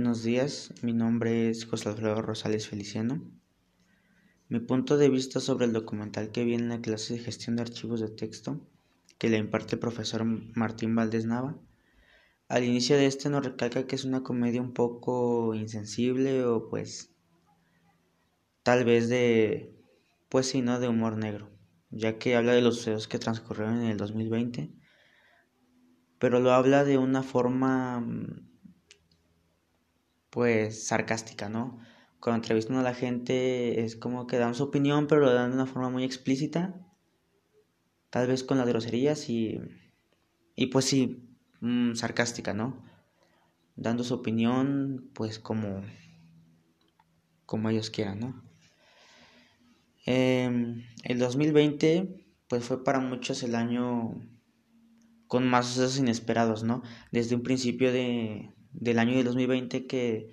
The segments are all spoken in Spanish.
Buenos días, mi nombre es José Alfredo Rosales Feliciano. Mi punto de vista sobre el documental que vi en la clase de gestión de archivos de texto que le imparte el profesor Martín Valdés Nava. Al inicio de este nos recalca que es una comedia un poco insensible o pues tal vez de pues sí, ¿no? de humor negro, ya que habla de los sucesos que transcurrieron en el 2020, pero lo habla de una forma pues sarcástica, ¿no? Cuando entrevistan a la gente es como que dan su opinión, pero lo dan de una forma muy explícita, tal vez con las groserías y, y pues sí, mm, sarcástica, ¿no? Dando su opinión, pues como, como ellos quieran, ¿no? Em, el 2020, pues fue para muchos el año con más sucesos inesperados, ¿no? Desde un principio de, del año de 2020 que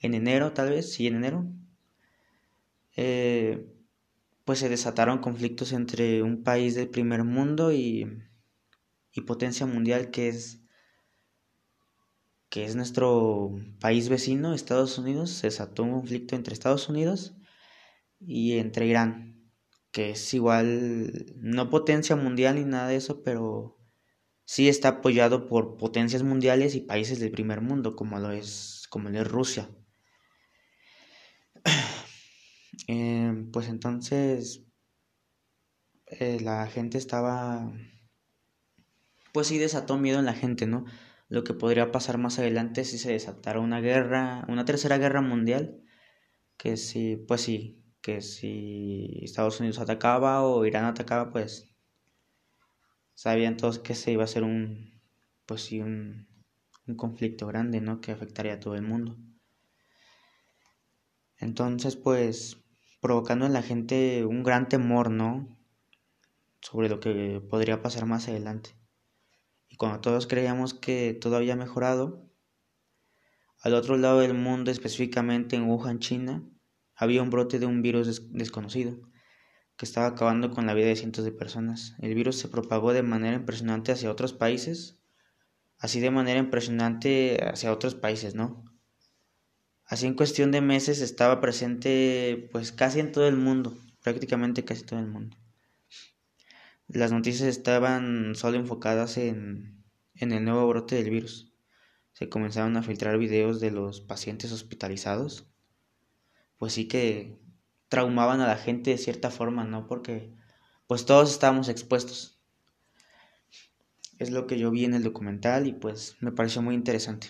en enero, tal vez, sí, en enero, eh, pues se desataron conflictos entre un país del primer mundo y, y potencia mundial que es que es nuestro país vecino, Estados Unidos, se desató un conflicto entre Estados Unidos y entre Irán, que es igual, no potencia mundial ni nada de eso, pero sí está apoyado por potencias mundiales y países del primer mundo, como lo es, como lo es Rusia. Eh, pues entonces eh, la gente estaba, pues sí desató miedo en la gente, ¿no? Lo que podría pasar más adelante si se desatara una guerra, una tercera guerra mundial, que si, pues sí, que si Estados Unidos atacaba o Irán atacaba, pues sabían todos que se iba a ser un, pues sí, un, un conflicto grande, ¿no? Que afectaría a todo el mundo. Entonces, pues, provocando en la gente un gran temor, ¿no? Sobre lo que podría pasar más adelante. Y cuando todos creíamos que todo había mejorado, al otro lado del mundo, específicamente en Wuhan, China, había un brote de un virus desconocido que estaba acabando con la vida de cientos de personas. El virus se propagó de manera impresionante hacia otros países, así de manera impresionante hacia otros países, ¿no? Así en cuestión de meses estaba presente pues casi en todo el mundo, prácticamente casi todo el mundo. Las noticias estaban solo enfocadas en, en el nuevo brote del virus. Se comenzaron a filtrar videos de los pacientes hospitalizados. Pues sí que traumaban a la gente de cierta forma, ¿no? Porque pues todos estábamos expuestos. Es lo que yo vi en el documental y pues me pareció muy interesante.